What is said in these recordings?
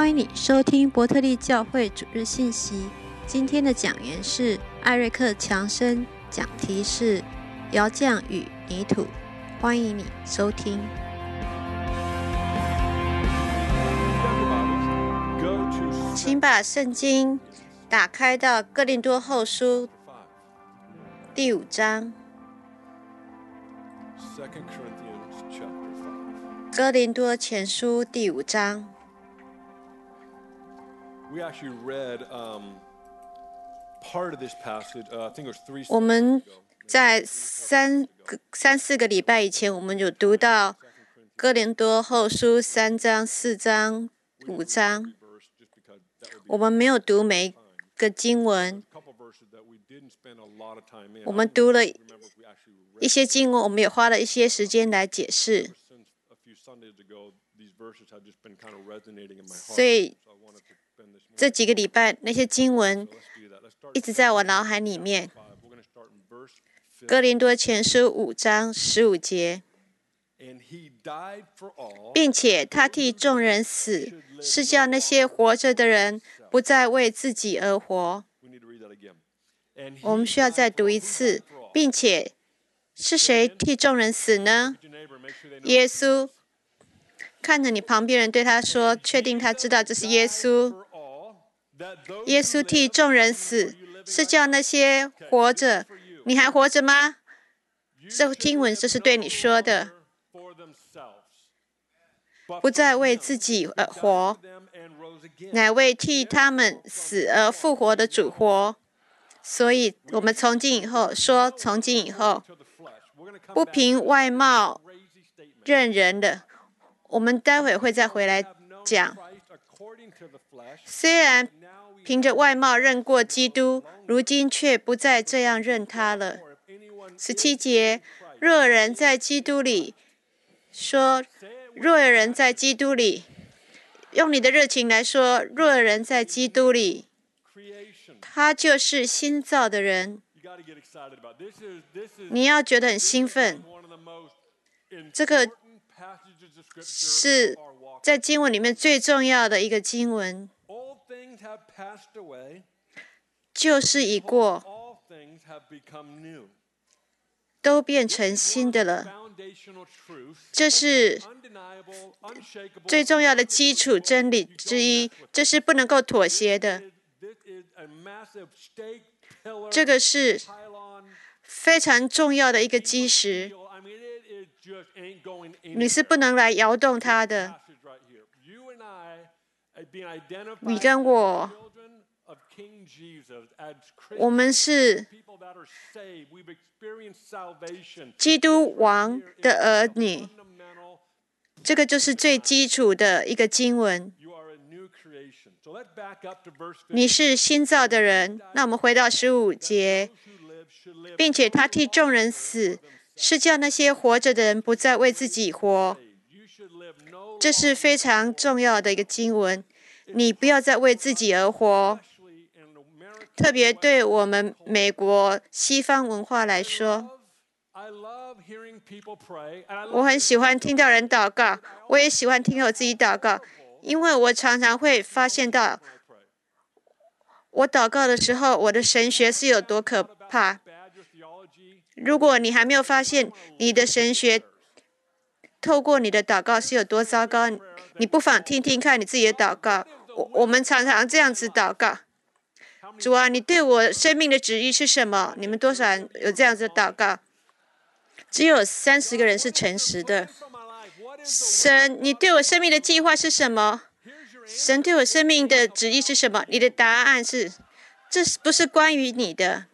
欢迎你收听伯特利教会主日信息。今天的讲员是艾瑞克·强森，讲题是“窑匠与泥土”。欢迎你收听。请把圣经打开到哥林多后书第五章。哥林多前书第五章。我们在三个三四个礼拜以前，我们有读到哥林多后书三章、四章、五章。我们没有读每个经文。我们读了一些经文，我们也花了一些时间来解释。所以这几个礼拜那些经文一直在我脑海里面。哥林多前书五章十五节，并且他替众人死，是叫那些活着的人不再为自己而活。我们需要再读一次，并且是谁替众人死呢？耶稣。看着你旁边人，对他说：“确定他知道这是耶稣。耶稣替众人死，是叫那些活着。你还活着吗？这经文这是对你说的，不再为自己而活，乃为替他们死而复活的主活。所以，我们从今以后说，从今以后，不凭外貌认人的。”我们待会会再回来讲。虽然凭着外貌认过基督，如今却不再这样认他了。十七节，若有人在基督里，说若有人在基督里，用你的热情来说，若有人在基督里，他就是新造的人。你要觉得很兴奋。这个。是在经文里面最重要的一个经文，就是已过，都变成新的了。这是最重要的基础真理之一，这是不能够妥协的。这个是非常重要的一个基石。你是不能来摇动它的。你跟我，我们是基督王的儿女。这个就是最基础的一个经文。你是新造的人。那我们回到十五节，并且他替众人死。是叫那些活着的人不再为自己活，这是非常重要的一个经文。你不要再为自己而活，特别对我们美国西方文化来说，我很喜欢听到人祷告，我也喜欢听我自己祷告，因为我常常会发现到，我祷告的时候，我的神学是有多可怕。如果你还没有发现你的神学透过你的祷告是有多糟糕，你不妨听听看你自己的祷告。我我们常常这样子祷告：主啊，你对我生命的旨意是什么？你们多少人有这样子的祷告？只有三十个人是诚实的。神，你对我生命的计划是什么？神对我生命的旨意是什么？你的答案是：这是不是关于你的。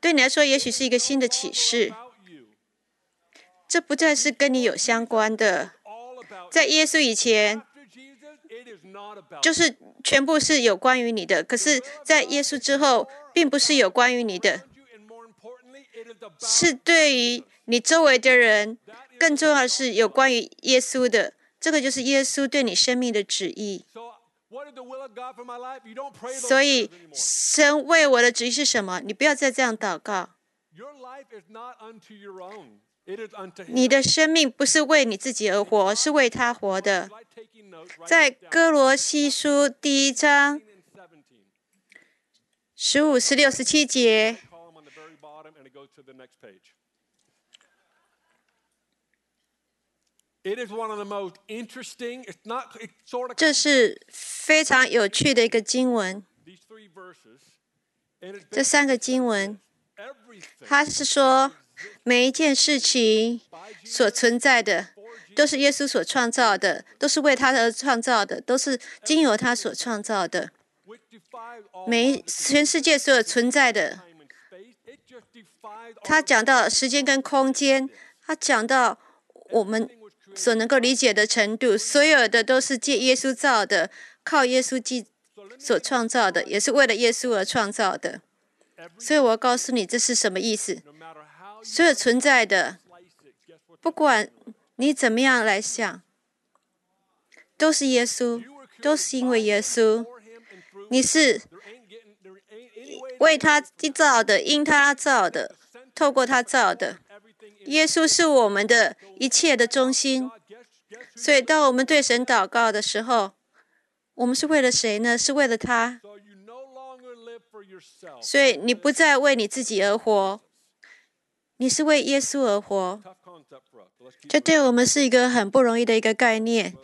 对你来说，也许是一个新的启示。这不再是跟你有相关的。在耶稣以前，就是全部是有关于你的；可是，在耶稣之后，并不是有关于你的，是对于你周围的人。更重要的是有关于耶稣的。这个就是耶稣对你生命的旨意。所以，神为我的旨意是什么？你不要再这样祷告。你的生命不是为你自己而活，是为他活的。在哥罗西书第一章十五、十六、十七节，这是非常有趣的一个经文。这三个经文，他是说。每一件事情所存在的，都是耶稣所创造的，都是为他而创造的，都是经由他所创造的。每全世界所有存在的，他讲到时间跟空间，他讲到我们所能够理解的程度，所有的都是借耶稣造的，靠耶稣记所创造的，也是为了耶稣而创造的。所以我告诉你，这是什么意思？所有存在的，不管你怎么样来想，都是耶稣，都是因为耶稣。你是为他造的，因他造的，透过他造的。耶稣是我们的一切的中心。所以，当我们对神祷告的时候，我们是为了谁呢？是为了他。所以，你不再为你自己而活。你是为耶稣而活，这对我们是一个很不容易的一个概念。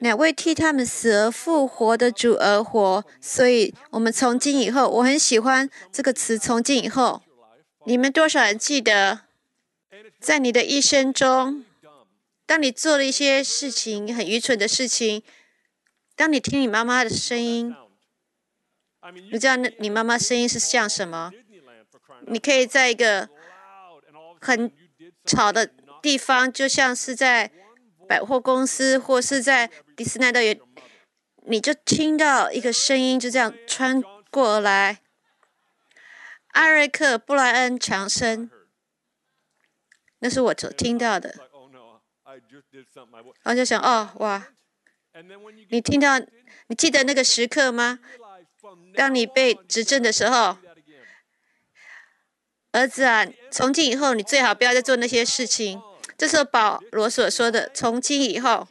哪位替他们死而复活的主而活？所以，我们从今以后，我很喜欢这个词“从今以后”。你们多少人记得，在你的一生中，当你做了一些事情很愚蠢的事情，当你听你妈妈的声音，你知道那你妈妈声音是像什么？你可以在一个。很吵的地方，就像是在百货公司或是在迪士尼乐园，你就听到一个声音就这样穿过来。艾瑞克·布莱恩·强森，那是我所听到的。然后就想，哦，哇，你听到，你记得那个时刻吗？当你被执政的时候。儿子啊，从今以后，你最好不要再做那些事情。这是保罗所说的：“从今以后，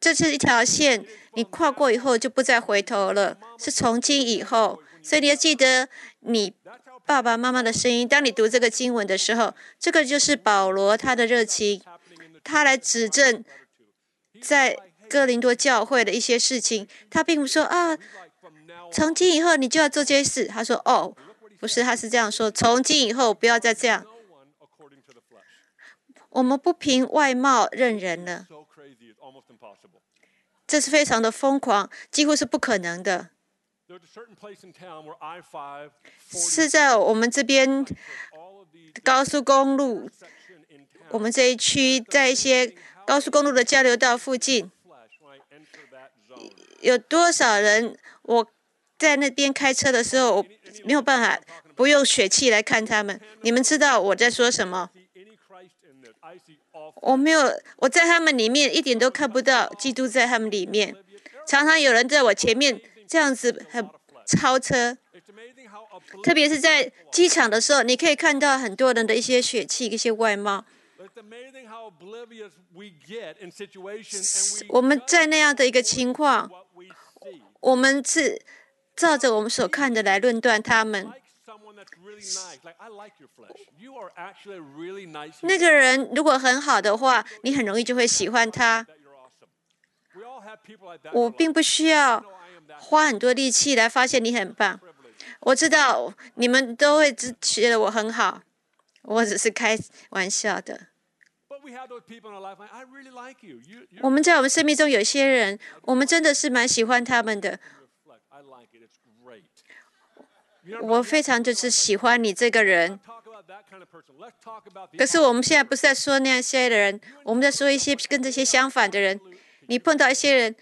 这是一条线，你跨过以后就不再回头了。”是从今以后，所以你要记得你爸爸妈妈的声音。当你读这个经文的时候，这个就是保罗他的热情，他来指正在哥林多教会的一些事情。他并不说啊，从今以后你就要做这些事。他说：“哦。”不是，他是这样说：从今以后不要再这样。我们不凭外貌认人了，这是非常的疯狂，几乎是不可能的。是在我们这边高速公路，我们这一区在一些高速公路的交流道附近，有多少人？我在那边开车的时候，我。没有办法，不用血气来看他们。你们知道我在说什么？我没有，我在他们里面一点都看不到基督在他们里面。常常有人在我前面这样子很超车，特别是在机场的时候，你可以看到很多人的一些血气、一些外貌。我们在那样的一个情况，我们是。照着我们所看的来论断他们。那个人如果很好的话，你很容易就会喜欢他。我并不需要花很多力气来发现你很棒。我知道你们都会觉得我很好，我只是开玩笑的。我们在我们生命中有些人，我们真的是蛮喜欢他们的。我非常就是喜欢你这个人，可是我们现在不是在说那些的人，我们在说一些跟这些相反的人。你碰到一些人，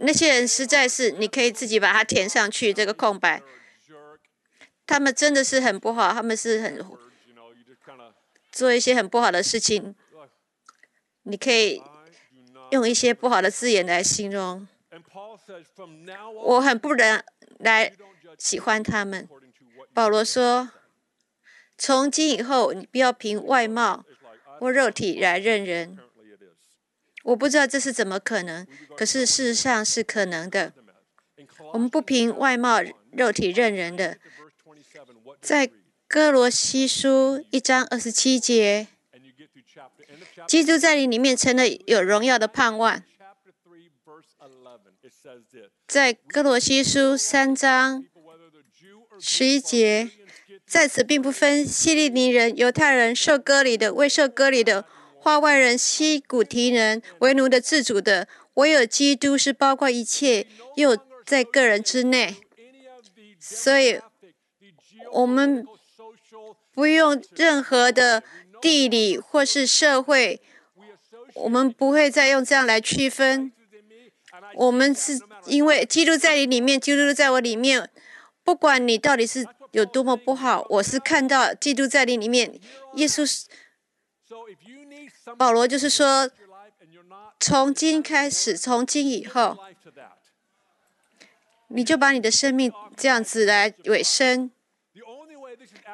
那些人实在是你可以自己把它填上去这个空白。他们真的是很不好，他们是很做一些很不好的事情。你可以用一些不好的字眼来形容。我很不能来。喜欢他们，保罗说：“从今以后，你不要凭外貌或肉体来认人。”我不知道这是怎么可能，可是事实上是可能的。我们不凭外貌、肉体认人的。在哥罗西书一章二十七节，基督在你里面成了有荣耀的盼望。在哥罗西书三章十一节，在此并不分希利尼人、犹太人、受割礼的、未受割礼的、化外人、西古提人、为奴的、自主的，唯有基督是包括一切，又在个人之内。所以，我们不用任何的地理或是社会，我们不会再用这样来区分。我们是因为基督在你里面，基督在我里面。不管你到底是有多么不好，我是看到基督在你里面。耶稣是保罗，就是说，从今开始，从今以后，你就把你的生命这样子来尾声，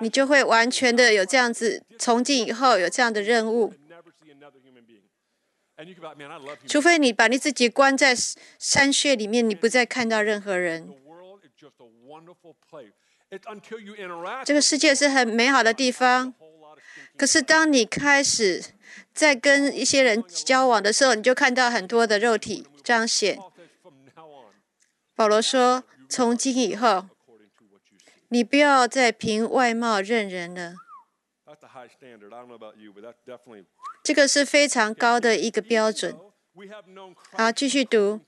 你就会完全的有这样子，从今以后有这样的任务。除非你把你自己关在山穴里面，你不再看到任何人。这个世界是很美好的地方，可是当你开始在跟一些人交往的时候，你就看到很多的肉体彰显。保罗说：“从今以后，你不要再凭外貌认人了。”这个是非常高的一个标准。好，继续读。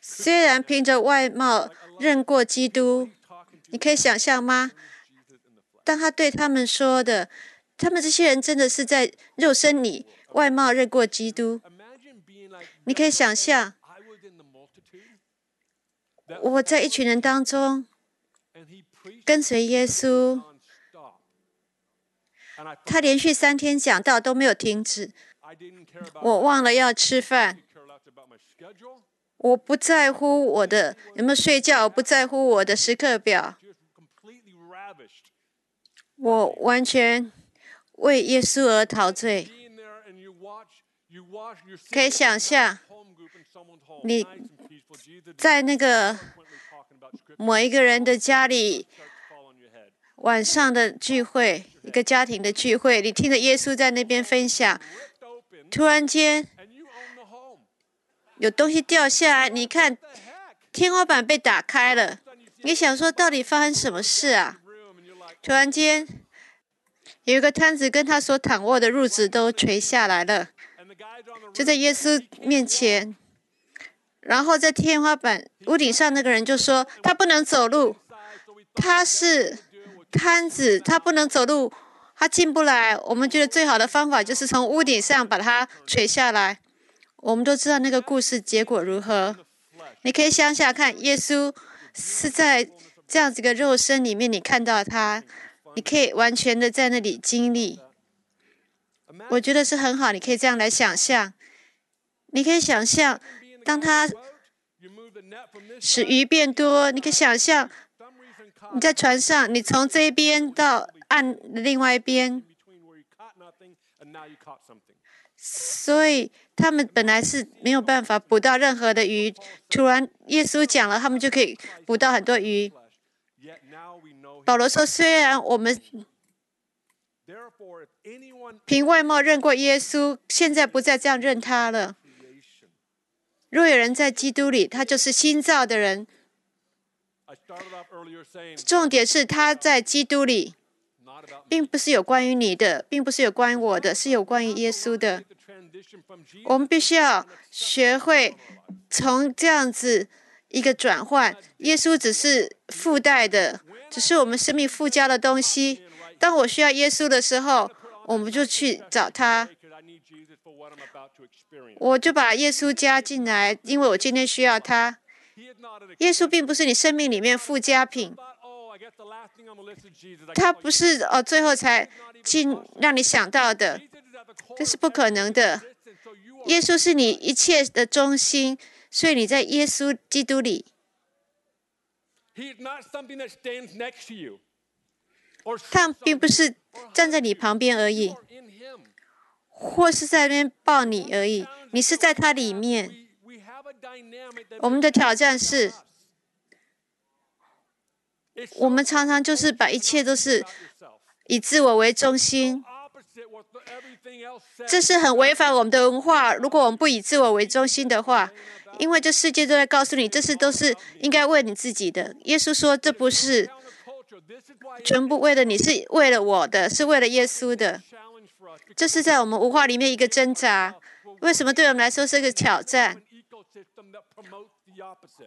虽然凭着外貌认过基督，你可以想象吗？当他对他们说的，他们这些人真的是在肉身里外貌认过基督。你可以想象，我在一群人当中跟随耶稣。他连续三天讲道都没有停止。我忘了要吃饭。我不在乎我的有没有睡觉，不在乎我的时刻表。我完全为耶稣而陶醉。可以想象，你在那个某一个人的家里。晚上的聚会，一个家庭的聚会，你听着耶稣在那边分享，突然间有东西掉下来，你看天花板被打开了，你想说到底发生什么事啊？突然间有一个摊子跟他所躺卧的褥子都垂下来了，就在耶稣面前，然后在天花板屋顶上那个人就说他不能走路，他是。摊子，他不能走路，他进不来。我们觉得最好的方法就是从屋顶上把它垂下来。我们都知道那个故事结果如何。你可以想想看，耶稣是在这样子个肉身里面，你看到他，你可以完全的在那里经历。我觉得是很好，你可以这样来想象。你可以想象，当他使鱼变多，你可以想象。你在船上，你从这边到岸另外一边，所以他们本来是没有办法捕到任何的鱼。突然耶稣讲了，他们就可以捕到很多鱼。保罗说：“虽然我们凭外貌认过耶稣，现在不再这样认他了。若有人在基督里，他就是新造的人。”重点是他在基督里，并不是有关于你的，并不是有关于我的，是有关于耶稣的。我们必须要学会从这样子一个转换，耶稣只是附带的，只是我们生命附加的东西。当我需要耶稣的时候，我们就去找他，我就把耶稣加进来，因为我今天需要他。耶稣并不是你生命里面附加品，他不是哦，最后才进让你想到的，这是不可能的。耶稣是你一切的中心，所以你在耶稣基督里，他并不是站在你旁边而已，或是在那边抱你而已。你是在他里面。我们的挑战是，我们常常就是把一切都是以自我为中心。这是很违反我们的文化。如果我们不以自我为中心的话，因为这世界都在告诉你，这是都是应该为你自己的。耶稣说，这不是全部为了你，是为了我的，是为了耶稣的。这是在我们文化里面一个挣扎。为什么对我们来说是个挑战？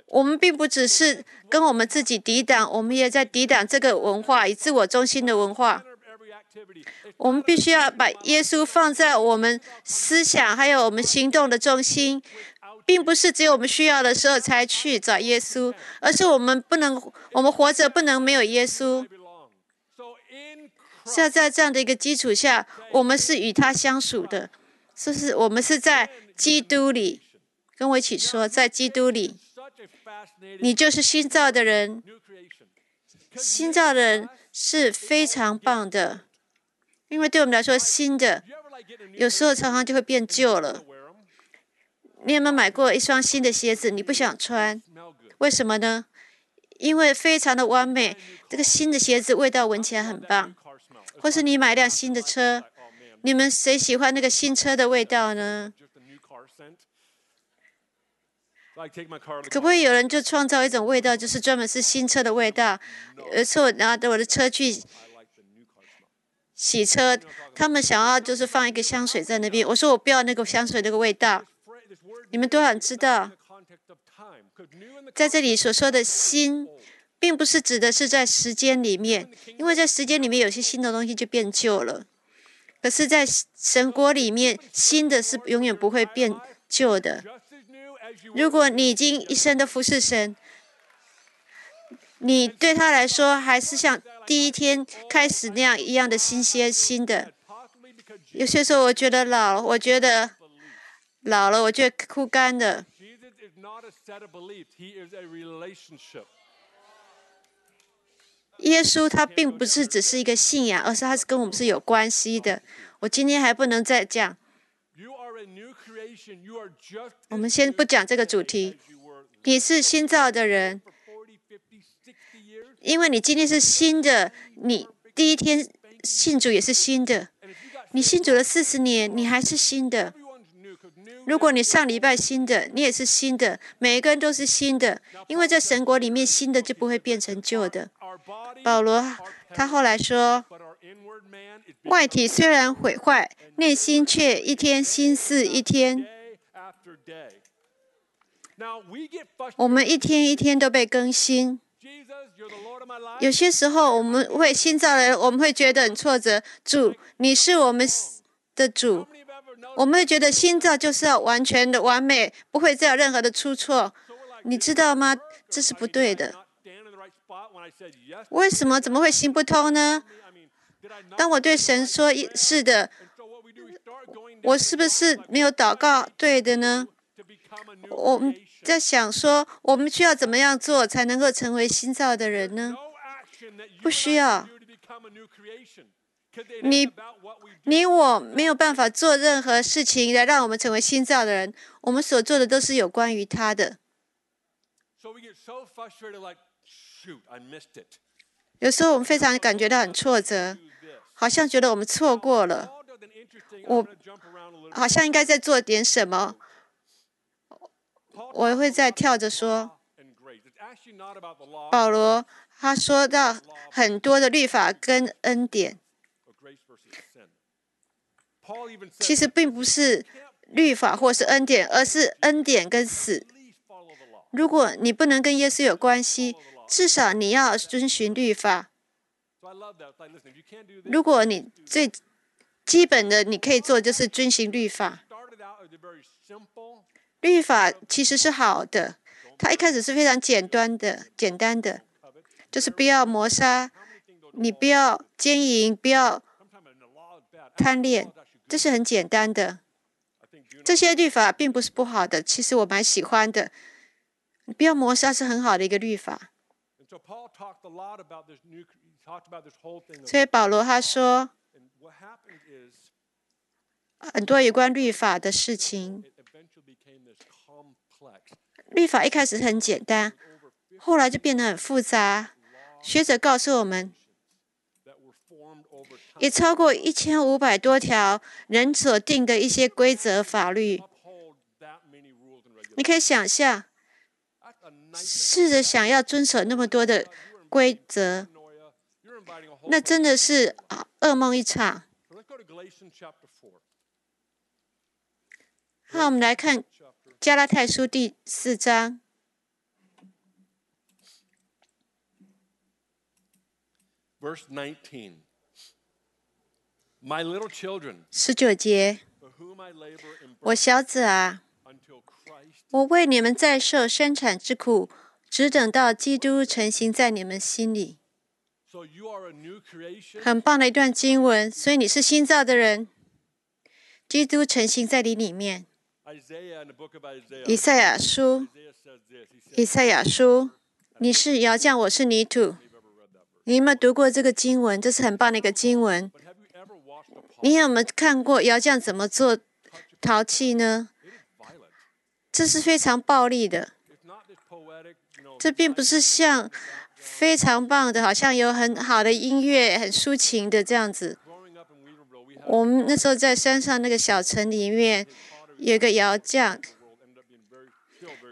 我们并不只是跟我们自己抵挡，我们也在抵挡这个文化，以自我中心的文化。我们必须要把耶稣放在我们思想还有我们行动的中心，并不是只有我们需要的时候才去找耶稣，而是我们不能，我们活着不能没有耶稣。是在这样的一个基础下，我们是与他相属的，就是我们是在基督里。跟我一起说，在基督里，你就是新造的人。新造的人是非常棒的。因为对我们来说，新的有时候常常就会变旧了。你有没有买过一双新的鞋子？你不想穿，为什么呢？因为非常的完美，这个新的鞋子味道闻起来很棒。或是你买一辆新的车，你们谁喜欢那个新车的味道呢？可不可以有人就创造一种味道，就是专门是新车的味道？有时候我拿着我的车去。洗车，他们想要就是放一个香水在那边。我说我不要那个香水那个味道。你们都想知道，在这里所说的新，并不是指的是在时间里面，因为在时间里面有些新的东西就变旧了。可是，在神国里面，新的是永远不会变旧的。如果你已经一生的服侍神，你对他来说还是像。第一天开始那样一样的新鲜新的，有些时候我觉得老了，我觉得老了，我觉得枯干的。耶稣他并不是只是一个信仰，而是他是跟我们是有关系的。我今天还不能再讲，我们先不讲这个主题。你是新造的人。因为你今天是新的，你第一天信主也是新的，你信主了四十年，你还是新的。如果你上礼拜新的，你也是新的，每一个人都是新的，因为在神国里面，新的就不会变成旧的。保罗他后来说，外体虽然毁坏，内心却一天新似一天。我们一天一天都被更新。有些时候，我们会新造人，我们会觉得很挫折。主，你是我们的主，我们会觉得新造就是要完全的完美，不会再有任何的出错。你知道吗？这是不对的。为什么？怎么会行不通呢？当我对神说是的，我是不是没有祷告对的呢？我们。在想说，我们需要怎么样做才能够成为新造的人呢？不需要。你、你我没有办法做任何事情来让我们成为新造的人。我们所做的都是有关于他的。有时候我们非常感觉到很挫折，好像觉得我们错过了。我好像应该在做点什么。我会在跳着说，保罗他说到很多的律法跟恩典，其实并不是律法或是恩典，而是恩典跟死。如果你不能跟耶稣有关系，至少你要遵循律法。如果你最基本的你可以做就是遵循律法。律法其实是好的，它一开始是非常简单的，简单的，就是不要谋杀，你不要奸淫，不要贪恋，这是很简单的。这些律法并不是不好的，其实我蛮喜欢的。不要谋杀是很好的一个律法。所以保罗他说，很多有关律法的事情，律法一开始很简单，后来就变得很复杂。学者告诉我们，也超过一千五百多条人所定的一些规则法律。你可以想象，试着想要遵守那么多的规则。那真的是噩梦一场。好，我们来看《加拉太书》第四章，十九节。我小子啊，我为你们在受生产之苦，只等到基督成形在你们心里。很棒的一段经文，所以你是新造的人，基督成形在你里面。以赛亚书，以赛亚书，你是窑匠，我是泥土。你有没有读过这个经文？这是很棒的一个经文。你有没有看过窑匠怎么做陶器呢？这是非常暴力的。这并不是像非常棒的，好像有很好的音乐，很抒情的这样子。我们那时候在山上那个小城里面，有一个窑匠，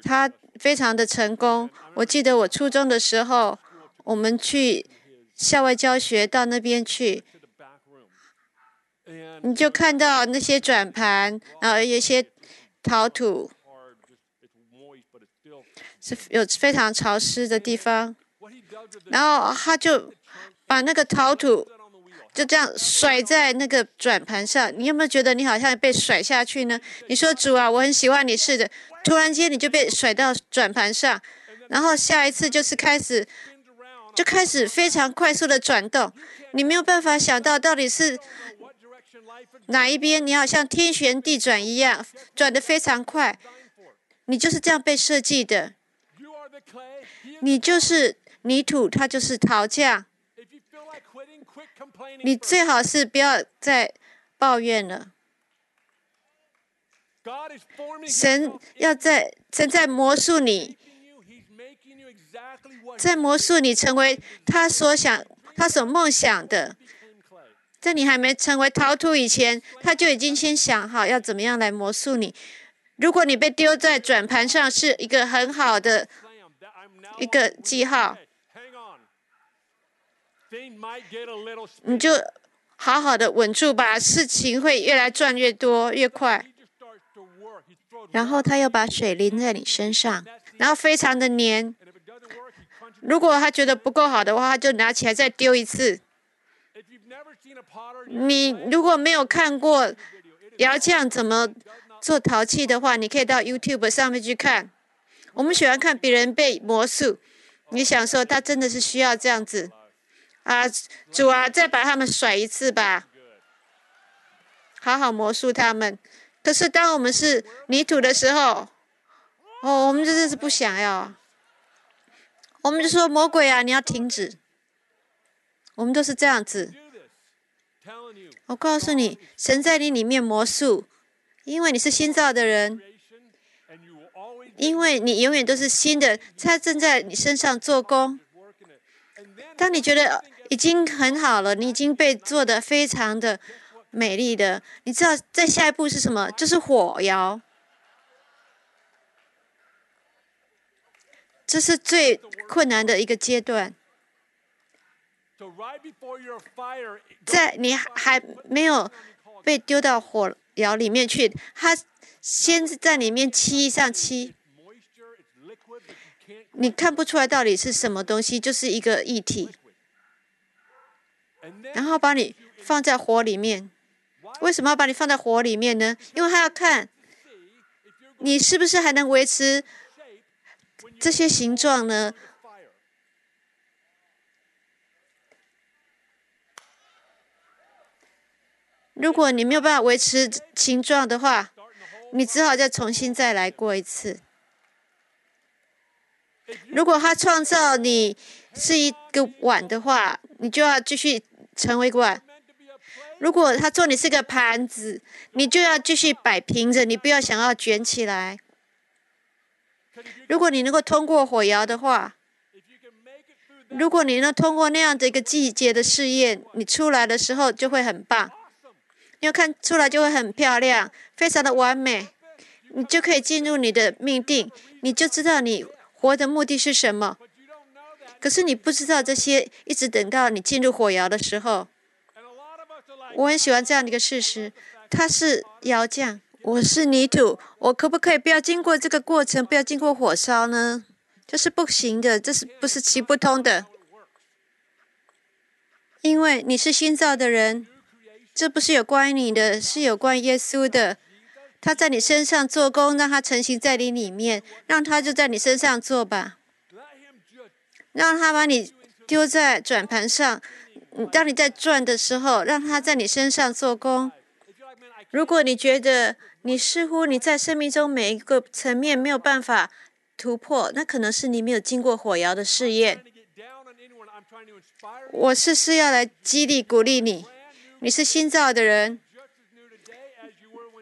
他非常的成功。我记得我初中的时候，我们去校外教学到那边去，你就看到那些转盘，然后有一些陶土，是有非常潮湿的地方。然后他就把那个陶土就这样甩在那个转盘上，你有没有觉得你好像被甩下去呢？你说主啊，我很喜欢你，似的。突然间你就被甩到转盘上，然后下一次就是开始就开始非常快速的转动，你没有办法想到到底是哪一边，你好像天旋地转一样，转得非常快。你就是这样被设计的，你就是泥土它就是陶匠，你最好是不要再抱怨了。神要在神在魔术你，在魔术你成为他所想、他所梦想的，在你还没成为陶土以前，他就已经先想好要怎么样来魔术你。如果你被丢在转盘上，是一个很好的一个记号。你就好好的稳住吧，事情会越来赚越多越快。然后他又把水淋在你身上，然后非常的黏。如果他觉得不够好的话，他就拿起来再丢一次。你如果没有看过窑匠怎么做陶器的话，你可以到 YouTube 上面去看。我们喜欢看别人被魔术，你想说他真的是需要这样子啊？主啊，再把他们甩一次吧，好好魔术他们。可是当我们是泥土的时候，哦，我们真的是不想要，我们就说魔鬼啊，你要停止。我们都是这样子。我告诉你，神在你里面魔术，因为你是新造的人，因为你永远都是新的，他正在你身上做工。当你觉得已经很好了，你已经被做的非常的美丽的，你知道在下一步是什么？就是火窑。这是最困难的一个阶段，在你还没有被丢到火窑里面去，他先在里面漆上漆，你看不出来到底是什么东西，就是一个液体，然后把你放在火里面。为什么要把你放在火里面呢？因为他要看你是不是还能维持这些形状呢？如果你没有办法维持形状的话，你只好再重新再来过一次。如果他创造你是一个碗的话，你就要继续成为碗；如果他做你是个盘子，你就要继续摆平着，你不要想要卷起来。如果你能够通过火窑的话，如果你能通过那样的一个季节的试验，你出来的时候就会很棒，你要看出来就会很漂亮，非常的完美，你就可以进入你的命定，你就知道你活的目的是什么。可是你不知道这些，一直等到你进入火窑的时候。我很喜欢这样的一个事实，他是窑匠，我是泥土，我可不可以不要经过这个过程，不要经过火烧呢？这是不行的，这是不是行不通的？因为你是新造的人，这不是有关于你的，是有关于耶稣的。他在你身上做工，让他成型在你里面，让他就在你身上做吧，让他把你丢在转盘上。当你在转的时候，让他在你身上做工。如果你觉得你似乎你在生命中每一个层面没有办法突破，那可能是你没有经过火窑的试验。我是是要来激励鼓励你，你是新造的人，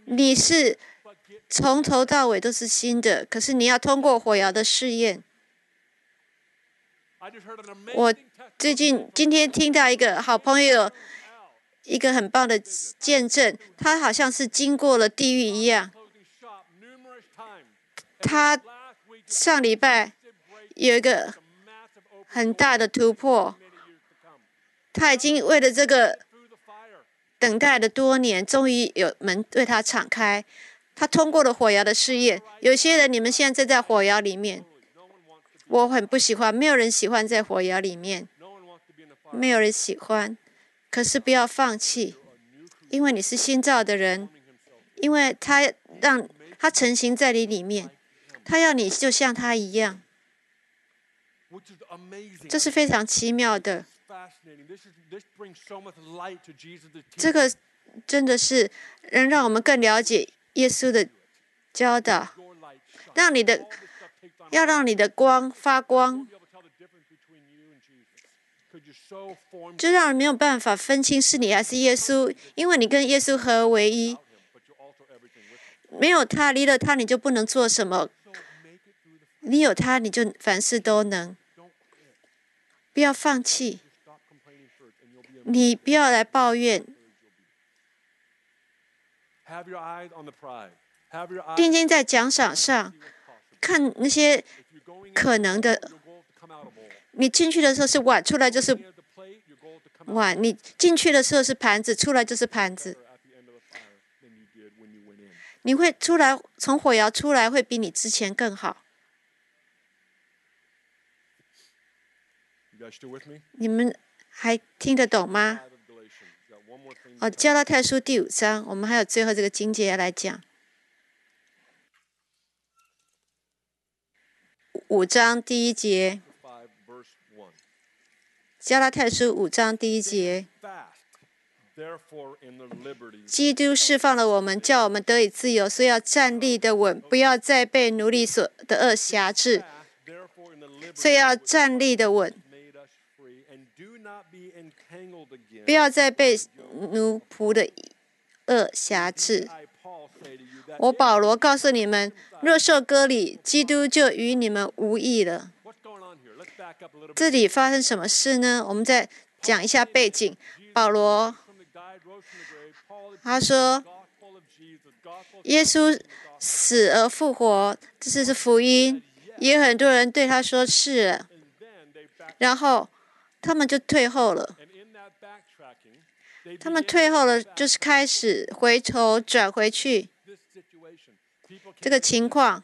你是从头到尾都是新的，可是你要通过火窑的试验。我。最近今天听到一个好朋友一个很棒的见证，他好像是经过了地狱一样。他上礼拜有一个很大的突破，他已经为了这个等待了多年，终于有门为他敞开。他通过了火窑的试验。有些人，你们现在正在火窑里面，我很不喜欢，没有人喜欢在火窑里面。没有人喜欢，可是不要放弃，因为你是新造的人，因为他让他成型在你里面，他要你就像他一样，这是非常奇妙的。这个真的是能让我们更了解耶稣的教导，让你的要让你的光发光。就让人没有办法分清是你还是耶稣，因为你跟耶稣合为一，没有他，离了他你就不能做什么；你有他，你就凡事都能。不要放弃，你不要来抱怨。定睛在奖赏上，看那些可能的。你进去的时候是碗，出来就是碗；你进去的时候是盘子，出来就是盘子。你会出来从火窑出来，会比你之前更好。你们还听得懂吗？哦，加拉太书第五章，我们还有最后这个经节要来讲。五章第一节。加拉太书五章第一节，基督释放了我们，叫我们得以自由，所以要站立的稳，不要再被奴隶所的恶辖制。所以要站立的稳，不要再被奴仆的恶辖制。我保罗告诉你们，若受割礼，基督就与你们无异了。这里发生什么事呢？我们再讲一下背景。保罗他说：“耶稣死而复活，这是是福音。”也有很多人对他说是，然后他们就退后了。他们退后了，就是开始回头转回去。这个情况。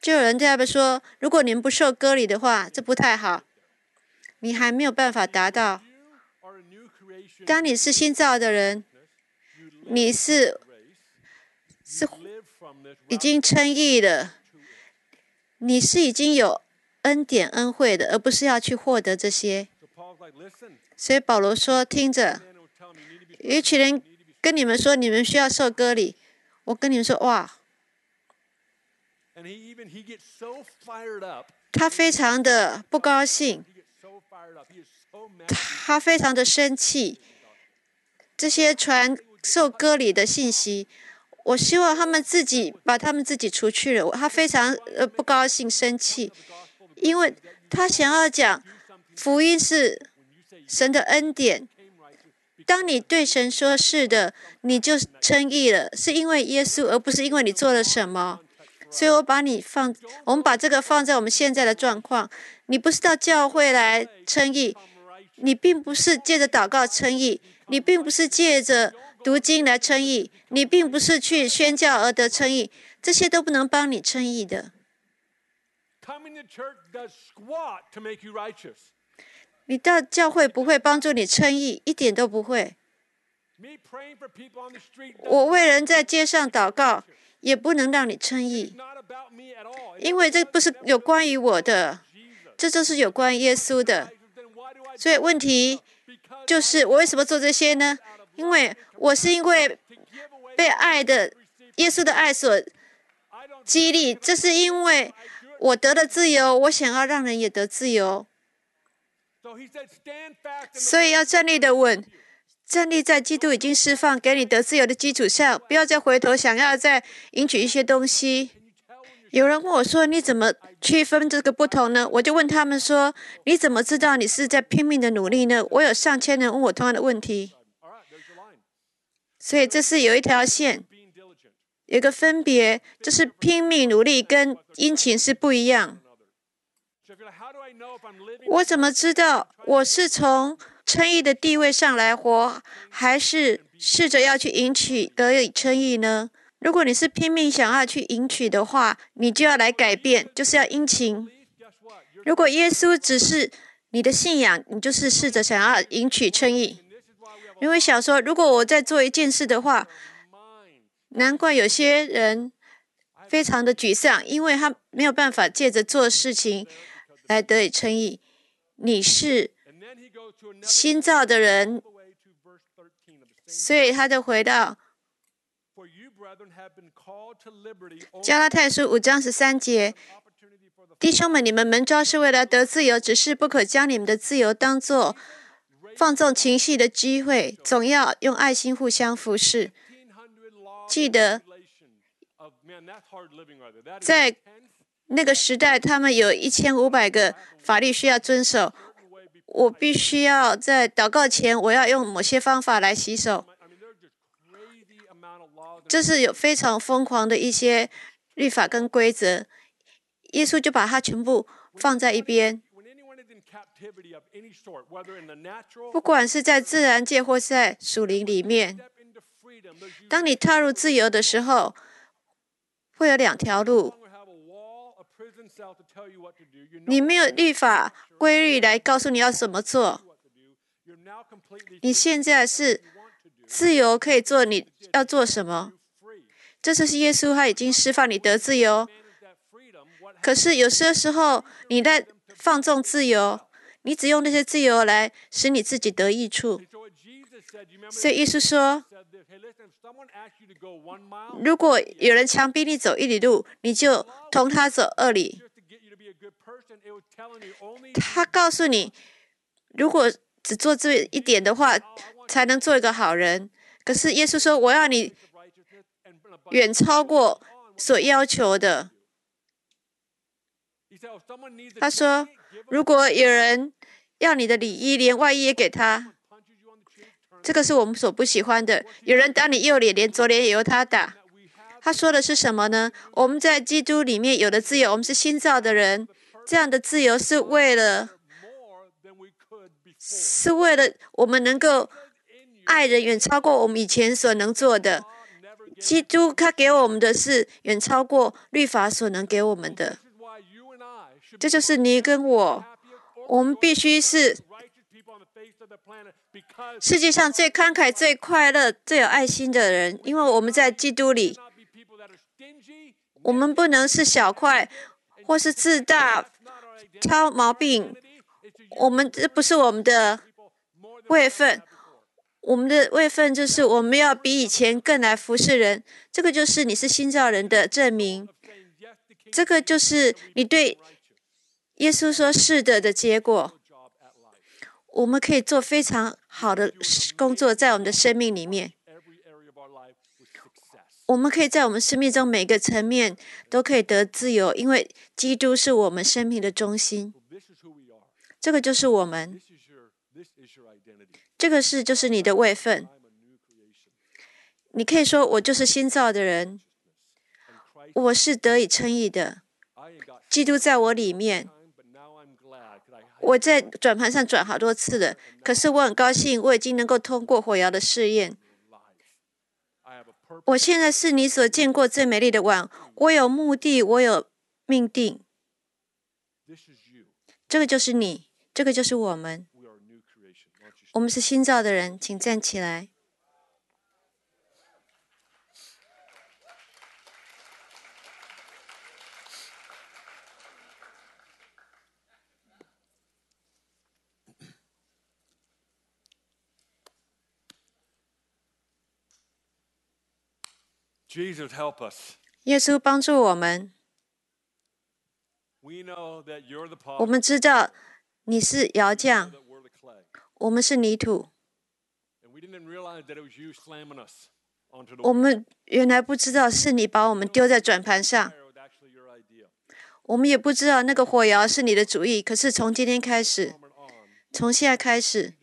就有人对他们说：“如果你们不受割礼的话，这不太好。你还没有办法达到。当你是新造的人，你是是已经称义的，你是已经有恩典恩惠的，而不是要去获得这些。所以保罗说：听着，有一群人跟你们说，你们需要受割礼。我跟你们说，哇！”他非常的不高兴.他非常的生气。这些传授割礼的信息，我希望他们自己把他们自己除去了。他非常呃不高兴、生气，因为他想要讲福音是神的恩典。当你对神说是的，你就称义了，是因为耶稣，而不是因为你做了什么。所以我把你放，我们把这个放在我们现在的状况。你不是到教会来称义，你并不是借着祷告称义，你并不是借着读经来称义，你并不是去宣教而得称义，这些都不能帮你称义的。你到教会不会帮助你称义，一点都不会。我为人在街上祷告，也不能让你称义因为这不是有关于我的，这就是有关耶稣的。所以问题就是我为什么做这些呢？因为我是因为被爱的耶稣的爱所激励，这是因为我得了自由，我想要让人也得自由，所以要站立的稳，站立在基督已经释放给你得自由的基础上，不要再回头想要再赢取一些东西。有人问我说：“你怎么区分这个不同呢？”我就问他们说：“你怎么知道你是在拼命的努力呢？”我有上千人问我同样的问题.所以这是有一条线，有一个分别，就是拼命努力跟殷勤是不一样。我怎么知道我是从称义的地位上来活，还是试着要去赢取得以称义呢？如果你是拼命想要去赢取的话，你就要来改变，就是要殷勤。如果耶稣只是你的信仰，你就是试着想要赢取称义。this is why we have 因为想说，如果我在做一件事的话，难怪有些人非常的沮丧，因为他没有办法借着做事情来得以称义。你是新造的人，所以他就回到。加拉太书五章十三节，弟兄们，你们门招是为了得自由，只是不可将你们的自由当做放纵情绪的机会，总要用爱心互相服侍。记得，在那个时代他们有一千五百个法律需要遵守我必须要在祷告前我要用某些方法来洗手。这是有非常疯狂的一些律法跟规则。耶稣就把它全部放在一边。不管是在自然界或在树林里面当你踏入自由的时候会有两条路。你没有律法规律来告诉你要怎么做。你现在是自由，可以做你要做什么。这次是耶稣，他已经释放你得自由。可是有些时候，你在放纵自由，你只用那些自由来使你自己得益处。所以耶稣说，如果有人强逼你走一里路，你就同他走二里。他告诉你，如果只做这一点的话，才能做一个好人。可是耶稣说：「我要你远超过所要求的。」他说：「如果有人要你的礼衣，连外衣也给他，这个是我们所不喜欢的。」有人打你右脸，连左脸也由他打。他说的是什么呢？我们在基督里面有的自由，我们是新造的人，这样的自由是为了是为了我们能够爱人远超过我们以前所能做的。基督他给我们的是远超过律法所能给我们的。这就是你跟我，我们必须是世界上最慷慨、最快乐、最有爱心的人，因为我们在基督里。我们不能是小块或是自大、挑毛病。我们这不是我们的位分，我们的位分就是我们要比以前更来服侍人。这个就是你是新造人的证明，这个就是你对耶稣说是的的结果，我们可以做非常好的工作，在我们的生命里面，我们可以在我们生命中每个层面都可以得自由，因为基督是我们生命的中心。这个就是我们，这个是就是你的位分。你可以说我就是新造的人，我是得以称义的，基督在我里面。我在转盘上转好多次了，可是我很高兴，我已经能够通过火窑的试验。我现在是你所见过最美丽的碗。我有目的，我有命定。这个就是你，这个就是我们。我们是新造的人，请站起来。Jesus help us. 耶稣帮助我们。We know that you're the 我们知道你是窑匠.我们是泥土。And we didn't realize that it was you slamming us onto the 我们原来不知道是你把我们丢在转盘上.我们也不知道那个火窑是你的主意。可是从今天开始从现在开始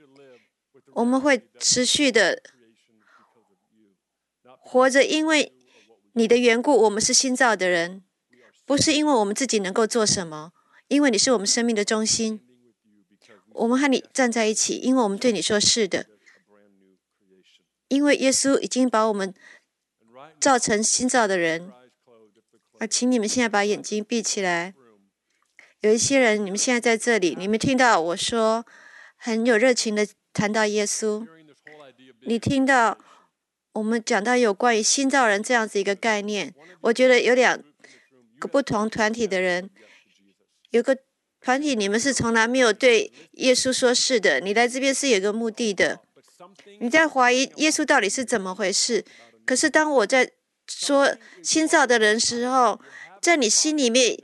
我们会持续的活着，因为你的缘故，我们是新造的人，不是因为我们自己能够做什么，因为你是我们生命的中心。我们和你站在一起，因为我们对你说是的，因为耶稣已经把我们造成新造的人。eyes closed, if the clay 啊，请你们现在把眼睛闭起来。有一些人，你们现在在这里，你们听到我说很有热情的谈到耶稣，你听到我们讲到有关于新造人这样子一个概念，我觉得有两个不同团体的人，有个团体你们是从来没有对耶稣说是的，你来这边是有个目的的，你在怀疑耶稣到底是怎么回事。可是当我在说新造的人时候，在你心里面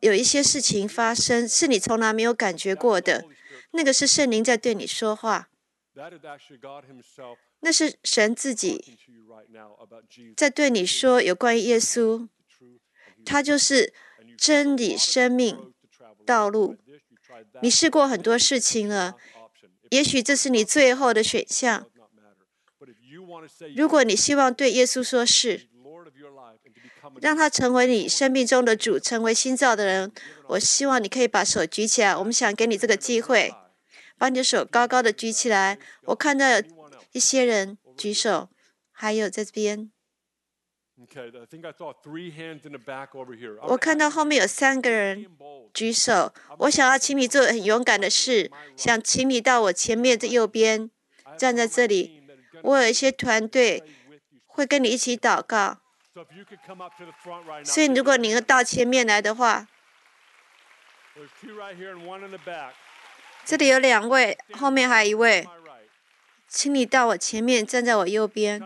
有一些事情发生，是你从来没有感觉过的，那个是圣灵在对你说话，那是神自己在对你说，有关于耶稣，他就是真理、生命、道路。你试过很多事情了，也许这是你最后的选项。如果你希望对耶稣说，是让他成为你生命中的主，成为新造的人，我希望你可以把手举起来。我们想给你这个机会，把你的手高高的举起来。我看到。一些人举手，还有在这边。我看到后面有三个人举手，我想要请你做很勇敢的事，想请你到我前面的右边站在这里。我有一些团队会跟你一起祷告。所以如果你要到前面来的话，这里有两位，后面还有一位。请你到我前面，站在我右边。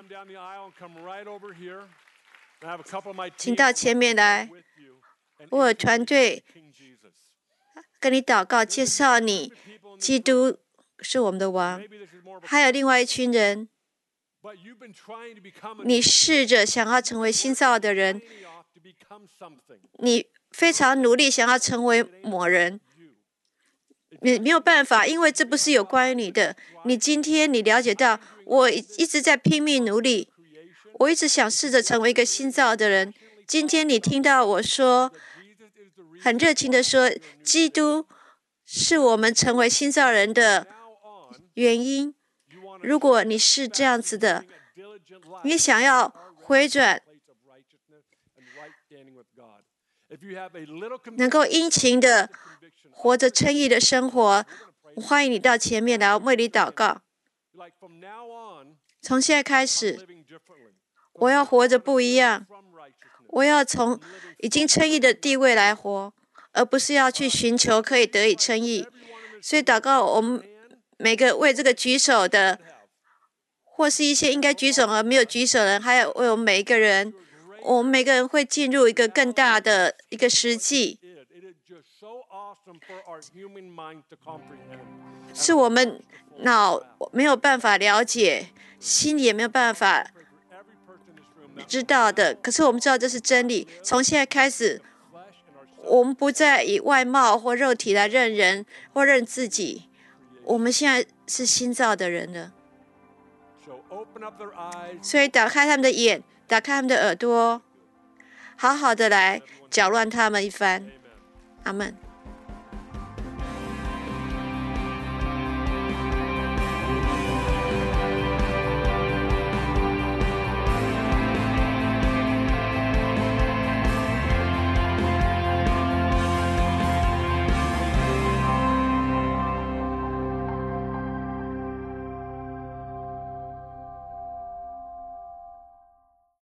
请到前面来，我有团队。跟你祷告，介绍你，基督是我们的王，还有另外一群人。你试着想要成为新造的人，你非常努力想要成为某人。没没有办法因为这不是有关于你的。你今天你了解到我一直在拼命努力我一直想试着成为一个新造的人。今天你听到我说很热情的说基督是我们成为新造人的原因。如果你是这样子的你想要回转能够殷勤的活着称义的生活，欢迎你到前面来为你祷告。从现在开始，我要活着不一样，我要从已经称义的地位来活，而不是要去寻求可以得以称义。所以祷告，我们每个为这个举手的，或是一些应该举手而没有举手的人，还有为我们每一个人，我们每个人会进入一个更大的一个实际。是我们脑没有办法了解，心里也没有办法知道的。可是我们知道这是真理。从现在开始我们不再以外貌或肉体来认人或认自己。我们现在是新造的人了所以打开他们的眼，打开他们的耳朵，好好的来搅乱他们一番。阿门。